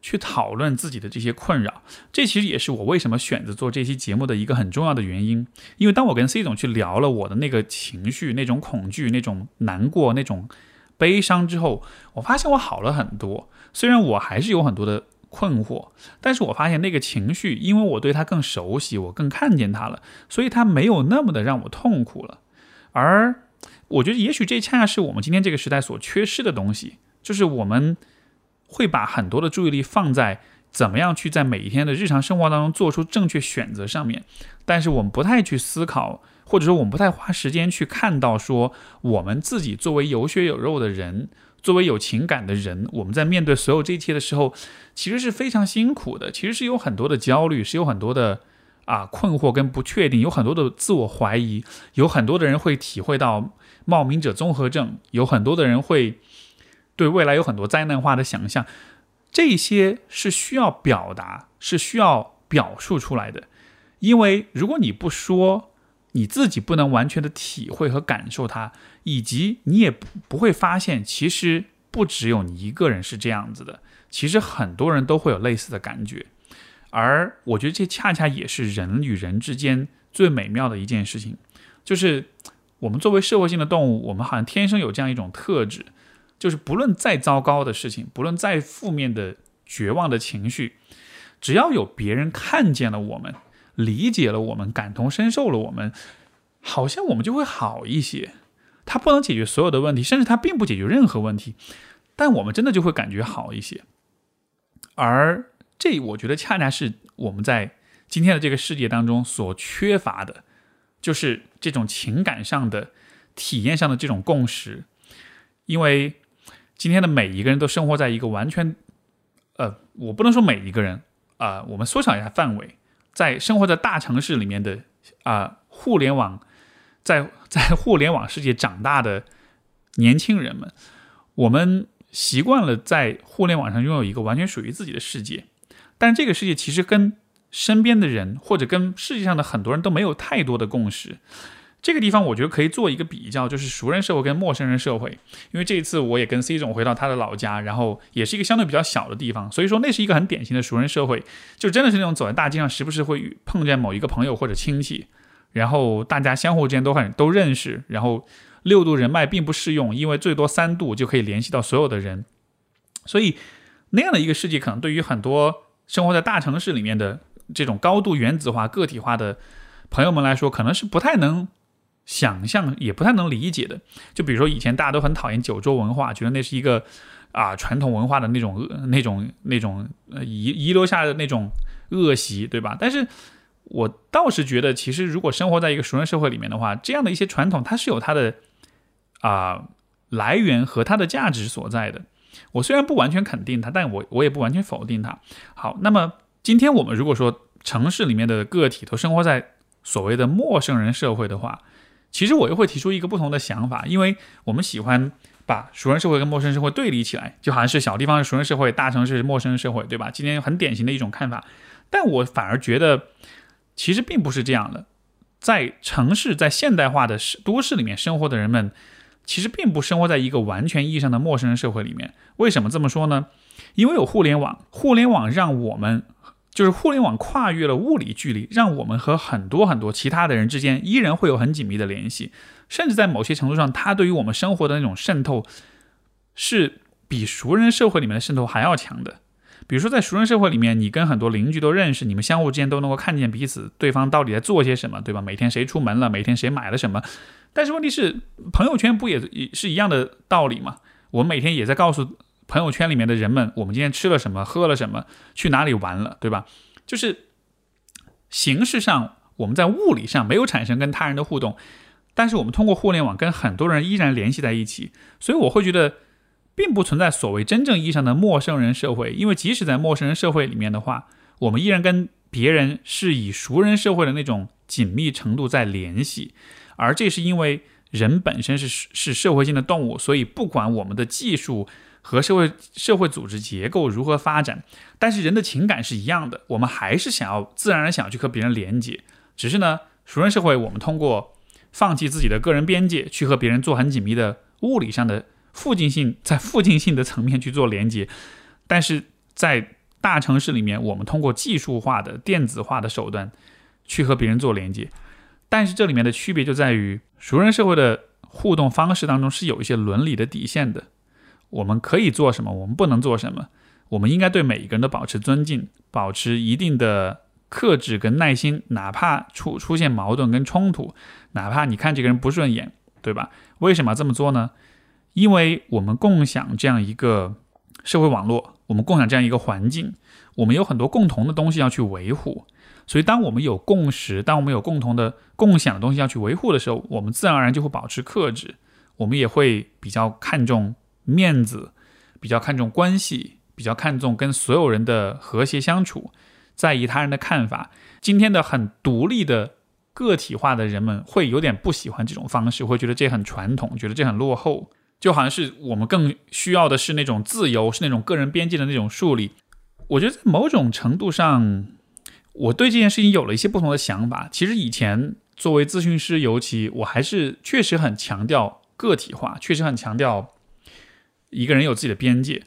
去讨论自己的这些困扰。这其实也是我为什么选择做这期节目的一个很重要的原因。因为当我跟 C 总去聊了我的那个情绪、那种恐惧、那种难过、那种悲伤之后，我发现我好了很多。虽然我还是有很多的困惑，但是我发现那个情绪，因为我对他更熟悉，我更看见他了，所以他没有那么的让我痛苦了。而我觉得，也许这恰恰是我们今天这个时代所缺失的东西，就是我们会把很多的注意力放在怎么样去在每一天的日常生活当中做出正确选择上面，但是我们不太去思考，或者说我们不太花时间去看到说我们自己作为有血有肉的人。作为有情感的人，我们在面对所有这一切的时候，其实是非常辛苦的。其实是有很多的焦虑，是有很多的啊困惑跟不确定，有很多的自我怀疑，有很多的人会体会到冒名者综合症，有很多的人会对未来有很多灾难化的想象。这些是需要表达，是需要表述出来的。因为如果你不说，你自己不能完全的体会和感受它，以及你也不会发现，其实不只有你一个人是这样子的，其实很多人都会有类似的感觉。而我觉得这恰恰也是人与人之间最美妙的一件事情，就是我们作为社会性的动物，我们好像天生有这样一种特质，就是不论再糟糕的事情，不论再负面的绝望的情绪，只要有别人看见了我们。理解了我们，感同身受了我们，好像我们就会好一些。它不能解决所有的问题，甚至它并不解决任何问题，但我们真的就会感觉好一些。而这，我觉得恰恰是我们在今天的这个世界当中所缺乏的，就是这种情感上的、体验上的这种共识。因为今天的每一个人都生活在一个完全……呃，我不能说每一个人啊，我们缩小一下范围。在生活在大城市里面的啊，互联网，在 在互联网世界长大的年轻人们，我们习惯了在互联网上拥有一个完全属于自己的世界，但这个世界其实跟身边的人或者跟世界上的很多人都没有太多的共识。这个地方我觉得可以做一个比较，就是熟人社会跟陌生人社会。因为这一次我也跟 C 总回到他的老家，然后也是一个相对比较小的地方，所以说那是一个很典型的熟人社会，就真的是那种走在大街上，时不时会碰见某一个朋友或者亲戚，然后大家相互之间都很都认识，然后六度人脉并不适用，因为最多三度就可以联系到所有的人，所以那样的一个世界，可能对于很多生活在大城市里面的这种高度原子化、个体化的朋友们来说，可能是不太能。想象也不太能理解的，就比如说以前大家都很讨厌九州文化，觉得那是一个啊传统文化的那种那种那种遗遗留下的那种恶习，对吧？但是我倒是觉得，其实如果生活在一个熟人社会里面的话，这样的一些传统它是有它的啊来源和它的价值所在的。我虽然不完全肯定它，但我我也不完全否定它。好，那么今天我们如果说城市里面的个体都生活在所谓的陌生人社会的话，其实我又会提出一个不同的想法，因为我们喜欢把熟人社会跟陌生社会对立起来，就好像是小地方是熟人社会，大城市是陌生人社会，对吧？今天很典型的一种看法。但我反而觉得，其实并不是这样的。在城市，在现代化的都市里面生活的人们，其实并不生活在一个完全意义上的陌生人社会里面。为什么这么说呢？因为有互联网，互联网让我们。就是互联网跨越了物理距离，让我们和很多很多其他的人之间依然会有很紧密的联系，甚至在某些程度上，它对于我们生活的那种渗透，是比熟人社会里面的渗透还要强的。比如说，在熟人社会里面，你跟很多邻居都认识，你们相互之间都能够看见彼此对方到底在做些什么，对吧？每天谁出门了，每天谁买了什么。但是问题是，朋友圈不也是一样的道理吗？我们每天也在告诉。朋友圈里面的人们，我们今天吃了什么，喝了什么，去哪里玩了，对吧？就是形式上我们在物理上没有产生跟他人的互动，但是我们通过互联网跟很多人依然联系在一起，所以我会觉得并不存在所谓真正意义上的陌生人社会，因为即使在陌生人社会里面的话，我们依然跟别人是以熟人社会的那种紧密程度在联系，而这是因为人本身是是社会性的动物，所以不管我们的技术。和社会社会组织结构如何发展，但是人的情感是一样的，我们还是想要自然而想去和别人连接。只是呢，熟人社会我们通过放弃自己的个人边界，去和别人做很紧密的物理上的附近性在附近性的层面去做连接，但是在大城市里面，我们通过技术化的电子化的手段去和别人做连接，但是这里面的区别就在于熟人社会的互动方式当中是有一些伦理的底线的，我们可以做什么，我们不能做什么，我们应该对每一个人都保持尊敬，保持一定的克制跟耐心，哪怕出出现矛盾跟冲突，哪怕你看这个人不顺眼，对吧？为什么这么做呢？因为我们共享这样一个社会网络，我们共享这样一个环境，我们有很多共同的东西要去维护。所以，当我们有共识，当我们有共同的共享的东西要去维护的时候，我们自然而然就会保持克制，我们也会比较看重面子，比较看重关系，比较看重跟所有人的和谐相处，在意他人的看法。今天的很独立的个体化的人们会有点不喜欢这种方式，会觉得这很传统，觉得这很落后。就好像是我们更需要的是那种自由，是那种个人边界的那种树立。我觉得某种程度上，我对这件事情有了一些不同的想法。其实以前作为咨询师，尤其我还是确实很强调个体化，确实很强调一个人有自己的边界。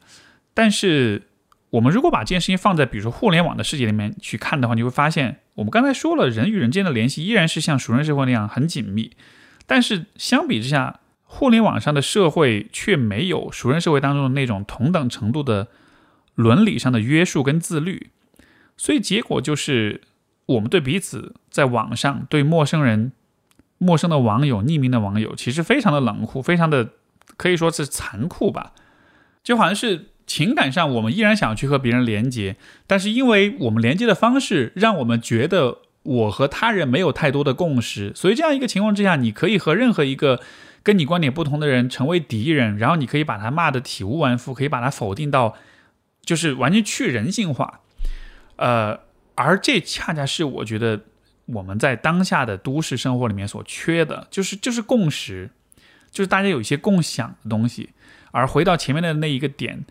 但是我们如果把这件事情放在比如说互联网的世界里面去看的话，你会发现，我们刚才说了，人与人之间的联系依然是像熟人社会那样很紧密。但是相比之下，互联网上的社会却没有熟人社会当中的那种同等程度的伦理上的约束跟自律，所以结果就是我们对彼此在网上对陌生人、陌生的网友、匿名的网友，其实非常的冷酷，非常的可以说是残酷吧。就好像是情感上我们依然想要去和别人连接，但是因为我们连接的方式让我们觉得我和他人没有太多的共识，所以这样一个情况之下，你可以和任何一个。跟你观点不同的人成为敌人，然后你可以把他骂得体无完肤，可以把他否定到，就是完全去人性化。呃，而这恰恰是我觉得我们在当下的都市生活里面所缺的，就是就是共识，就是大家有一些共享的东西。而回到前面的那一个点，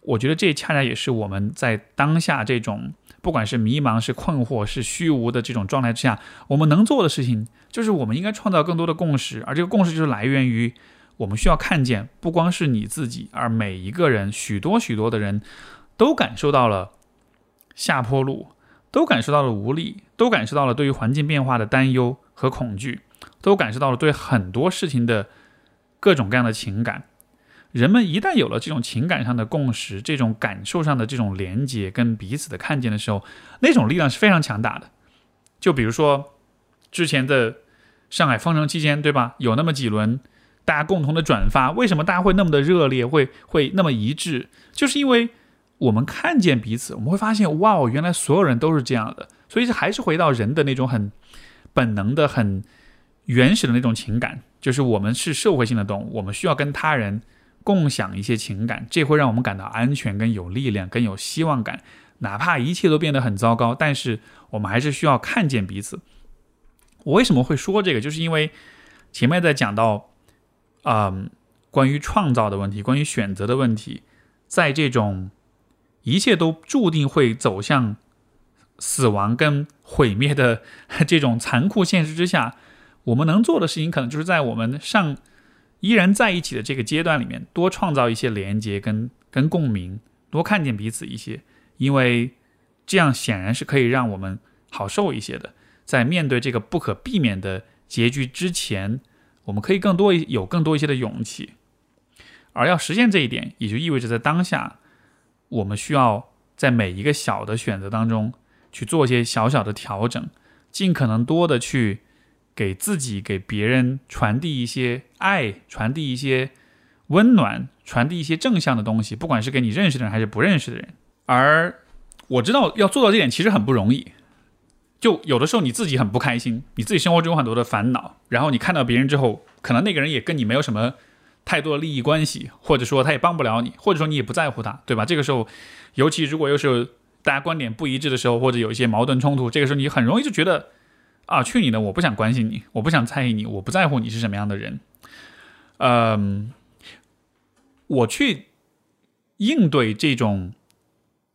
我觉得这恰恰也是我们在当下这种。不管是迷茫、是困惑、是虚无的这种状态之下，我们能做的事情就是我们应该创造更多的共识，而这个共识就是来源于我们需要看见，不光是你自己，而每一个人，许多许多的人都感受到了下坡路，都感受到了无力，都感受到了对于环境变化的担忧和恐惧，都感受到了对很多事情的各种各样的情感。人们一旦有了这种情感上的共识，这种感受上的这种连接跟彼此的看见的时候，那种力量是非常强大的。就比如说之前的上海封城期间，对吧？有那么几轮大家共同的转发，为什么大家会那么的热烈，会会那么一致？就是因为我们看见彼此，我们会发现，哇，原来所有人都是这样的。所以还是回到人的那种很本能的、很原始的那种情感，就是我们是社会性的动物，我们需要跟他人。共享一些情感，这会让我们感到安全、跟有力量、跟有希望感。哪怕一切都变得很糟糕，但是我们还是需要看见彼此。我为什么会说这个？就是因为前面在讲到，嗯，关于创造的问题，关于选择的问题，在这种一切都注定会走向死亡跟毁灭的 这种残酷现实之下，我们能做的事情，可能就是在我们上。依然在一起的这个阶段里面，多创造一些连接跟跟共鸣，多看见彼此一些，因为这样显然是可以让我们好受一些的。在面对这个不可避免的结局之前，我们可以更多有更多一些的勇气。而要实现这一点，也就意味着在当下，我们需要在每一个小的选择当中去做一些小小的调整，尽可能多的去。给自己、给别人传递一些爱，传递一些温暖，传递一些正向的东西，不管是给你认识的人还是不认识的人。而我知道要做到这点其实很不容易。就有的时候你自己很不开心，你自己生活中有很多的烦恼，然后你看到别人之后，可能那个人也跟你没有什么太多的利益关系，或者说他也帮不了你，或者说你也不在乎他，对吧？这个时候，尤其如果又是大家观点不一致的时候，或者有一些矛盾冲突，这个时候你很容易就觉得。啊，去你的！我不想关心你，我不想在意你，我不在乎你是什么样的人。嗯，我去应对这种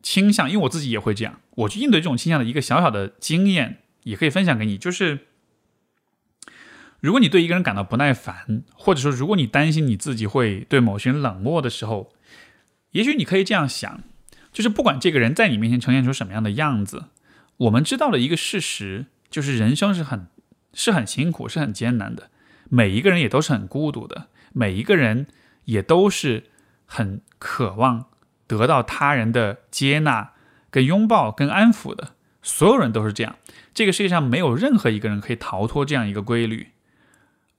倾向，因为我自己也会这样。我去应对这种倾向的一个小小的经验，也可以分享给你。就是，如果你对一个人感到不耐烦，或者说如果你担心你自己会对某些人冷漠的时候，也许你可以这样想，就是不管这个人在你面前呈现出什么样的样子，我们知道的一个事实就是人生是很是很辛苦，是很艰难的。每一个人也都是很孤独的，每一个人也都是很渴望得到他人的接纳、跟拥抱、跟安抚的。所有人都是这样，这个世界上没有任何一个人可以逃脱这样一个规律。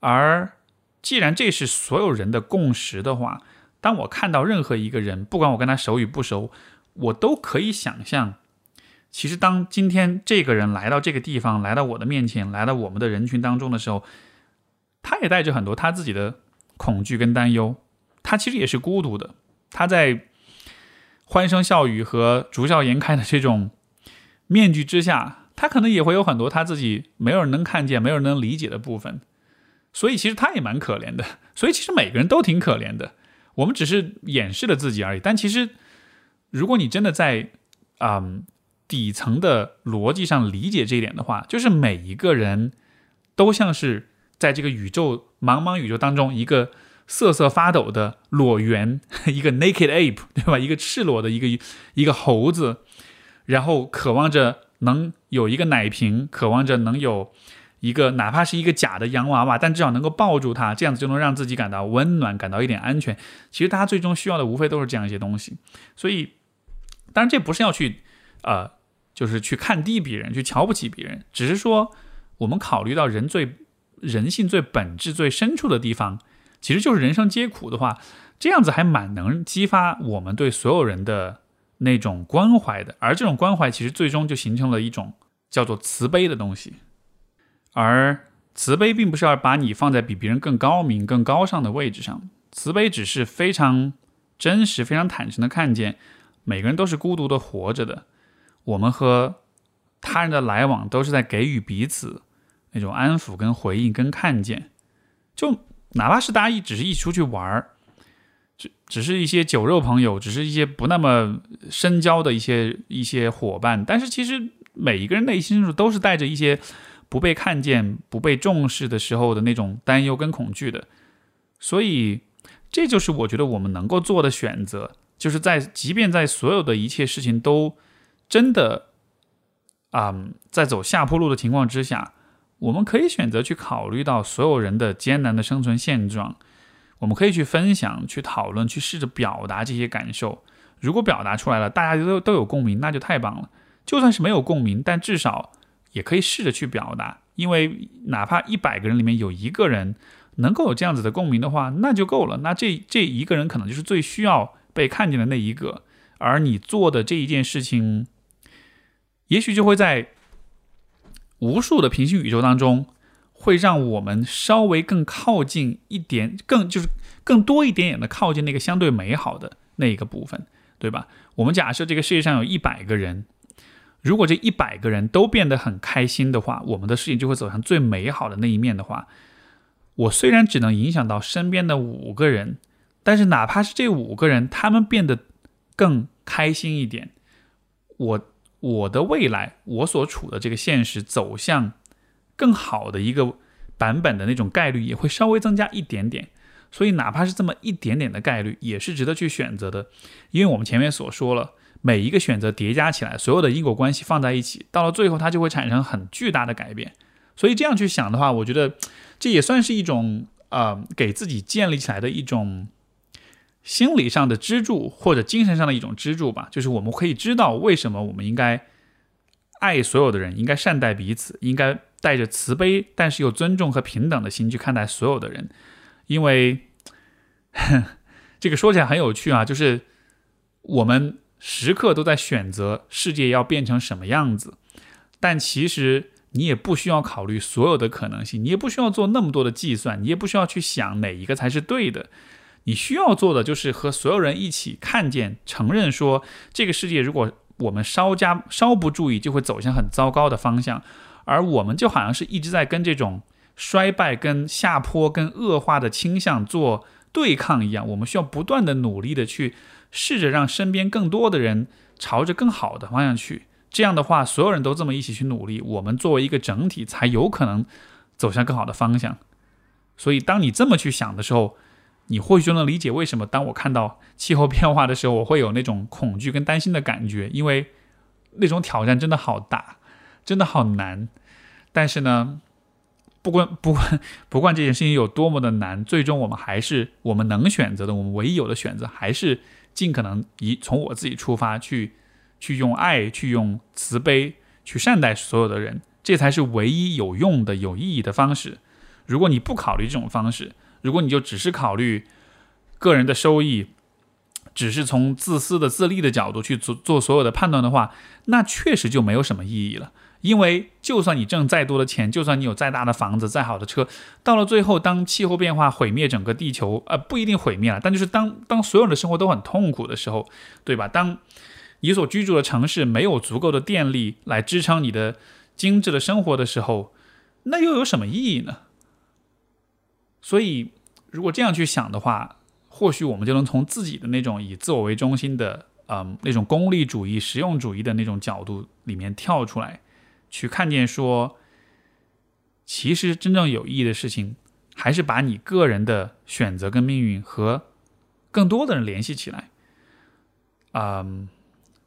而既然这是所有人的共识的话，当我看到任何一个人，不管我跟他熟与不熟，我都可以想象，其实当今天这个人来到这个地方，来到我的面前，来到我们的人群当中的时候，他也带着很多他自己的恐惧跟担忧，他其实也是孤独的。他在欢声笑语和逐笑颜开的这种面具之下，他可能也会有很多他自己没有人能看见、没有人能理解的部分。所以其实他也蛮可怜的，所以其实每个人都挺可怜的，我们只是掩饰了自己而已。但其实，如果你真的在嗯底层的逻辑上理解这一点的话，就是每一个人都像是在这个宇宙茫茫宇宙当中一个瑟瑟发抖的裸猿，一个 naked ape，对吧？一个赤裸的一个一个猴子，然后渴望着能有一个奶瓶，渴望着能有。一个哪怕是一个假的洋娃娃，但至少能够抱住它，这样子就能让自己感到温暖，感到一点安全。其实大家最终需要的无非都是这样一些东西。所以，当然这不是要去，呃，就是去看低别人，去瞧不起别人，只是说我们考虑到人最人性最本质、最深处的地方，其实就是人生皆苦的话，这样子还蛮能激发我们对所有人的那种关怀的。而这种关怀，其实最终就形成了一种叫做慈悲的东西。而慈悲并不是要把你放在比别人更高明、更高尚的位置上，慈悲只是非常真实、非常坦诚的看见，每个人都是孤独的活着的。我们和他人的来往都是在给予彼此那种安抚、跟回应、跟看见。就哪怕是大家一只是一出去玩儿，只只是一些酒肉朋友，只是一些不那么深交的一些一些伙伴，但是其实每一个人内心深处都是带着一些。不被看见、不被重视的时候的那种担忧跟恐惧的，所以这就是我觉得我们能够做的选择，就是在即便在所有的一切事情都真的啊在走下坡路的情况之下，我们可以选择去考虑到所有人的艰难的生存现状，我们可以去分享、去讨论、去试着表达这些感受。如果表达出来了，大家都都有共鸣，那就太棒了。就算是没有共鸣，但至少。也可以试着去表达，因为哪怕一百个人里面有一个人能够有这样子的共鸣的话，那就够了。那这这一个人可能就是最需要被看见的那一个，而你做的这一件事情，也许就会在无数的平行宇宙当中，会让我们稍微更靠近一点，更就是更多一点点的靠近那个相对美好的那一个部分，对吧？我们假设这个世界上有一百个人。如果这一百个人都变得很开心的话，我们的事情就会走向最美好的那一面的话，我虽然只能影响到身边的五个人，但是哪怕是这五个人，他们变得更开心一点，我我的未来，我所处的这个现实走向更好的一个版本的那种概率也会稍微增加一点点。所以哪怕是这么一点点的概率，也是值得去选择的，因为我们前面所说了。每一个选择叠加起来，所有的因果关系放在一起，到了最后，它就会产生很巨大的改变。所以这样去想的话，我觉得这也算是一种呃，给自己建立起来的一种心理上的支柱，或者精神上的一种支柱吧。就是我们可以知道为什么我们应该爱所有的人，应该善待彼此，应该带着慈悲，但是又尊重和平等的心去看待所有的人。因为 这个说起来很有趣啊，就是我们。时刻都在选择世界要变成什么样子，但其实你也不需要考虑所有的可能性，你也不需要做那么多的计算，你也不需要去想哪一个才是对的。你需要做的就是和所有人一起看见、承认说，这个世界如果我们稍加稍不注意，就会走向很糟糕的方向。而我们就好像是一直在跟这种衰败、跟下坡、跟恶化的倾向做对抗一样，我们需要不断的努力的去。试着让身边更多的人朝着更好的方向去，这样的话，所有人都这么一起去努力，我们作为一个整体才有可能走向更好的方向。所以，当你这么去想的时候，你或许就能理解为什么当我看到气候变化的时候，我会有那种恐惧跟担心的感觉，因为那种挑战真的好大，真的好难。但是呢，不管不管不管这件事情有多么的难，最终我们还是我们能选择的，我们唯一有的选择，还是尽可能以从我自己出发，去去用爱，去用慈悲，去善待所有的人，这才是唯一有用的、有意义的方式。如果你不考虑这种方式，如果你就只是考虑个人的收益，只是从自私的自利的角度去做做所有的判断的话，那确实就没有什么意义了。因为就算你挣再多的钱，就算你有再大的房子、再好的车，到了最后，当气候变化毁灭整个地球，呃，不一定毁灭了，但就是当当所有的生活都很痛苦的时候，对吧？当你所居住的城市没有足够的电力来支撑你的精致的生活的时候，那又有什么意义呢？所以，如果这样去想的话，或许我们就能从自己的那种以自我为中心的，嗯，那种功利主义、实用主义的那种角度里面跳出来，去看见说，其实真正有意义的事情，还是把你个人的选择跟命运和更多的人联系起来。嗯，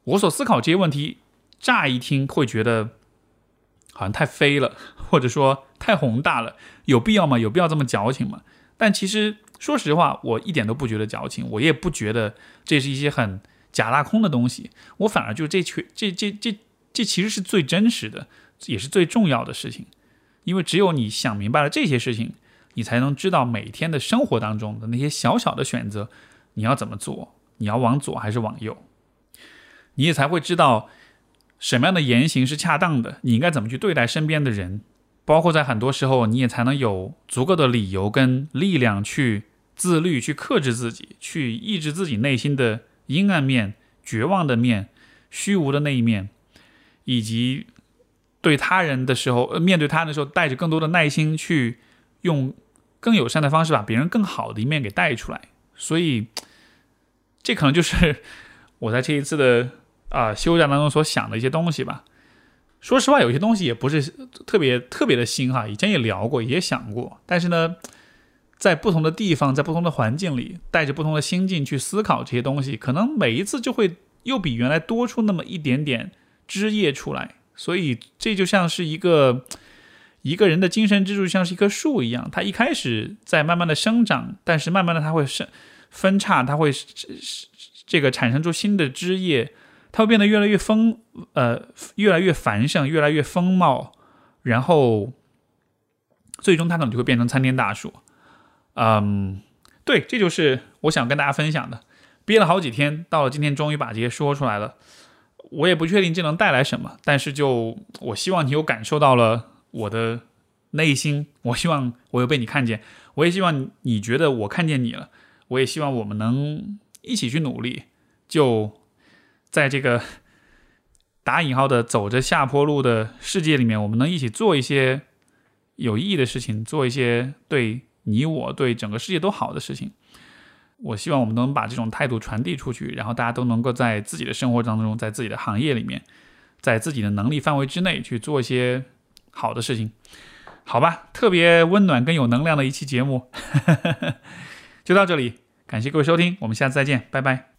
我所思考这些问题，乍一听会觉得好像太飞了，或者说太宏大了。有必要吗？有必要这么矫情吗？但其实说实话，我一点都不觉得矫情，我也不觉得这是一些很假大空的东西。我反而就这缺这这这这其实是最真实的，也是最重要的事情。因为只有你想明白了这些事情，你才能知道每天的生活当中的那些小小的选择，你要怎么做，你要往左还是往右，你也才会知道什么样的言行是恰当的，你应该怎么去对待身边的人。包括在很多时候，你也才能有足够的理由跟力量去自律、去克制自己、去抑制自己内心的阴暗面、绝望的面、虚无的那一面，以及对他人的时候，呃，面对他人的时候，带着更多的耐心去用更友善的方式把别人更好的一面给带出来。所以，这可能就是我在这一次的啊休假当中所想的一些东西吧。说实话，有些东西也不是特别特别的新哈，以前也聊过，也想过。但是呢，在不同的地方，在不同的环境里，带着不同的心境去思考这些东西，可能每一次就会又比原来多出那么一点点枝叶出来。所以这就像是一个一个人的精神支柱，像是一棵树一样，它一开始在慢慢的生长，但是慢慢的它会生分叉，它会这个产生出新的枝叶。它会变得越来越丰，呃，越来越繁盛，越来越丰茂，然后最终它可能就会变成参天大树。嗯，对，这就是我想跟大家分享的。憋了好几天，到了今天终于把这些说出来了。我也不确定这能带来什么，但是就我希望你有感受到了我的内心，我希望我有被你看见，我也希望你觉得我看见你了，我也希望我们能一起去努力，就。在这个打引号的走着下坡路的世界里面，我们能一起做一些有意义的事情，做一些对你我对整个世界都好的事情。我希望我们能把这种态度传递出去，然后大家都能够在自己的生活当中，在自己的行业里面，在自己的能力范围之内去做一些好的事情。好吧，特别温暖跟有能量的一期节目，就到这里，感谢各位收听，我们下次再见，拜拜。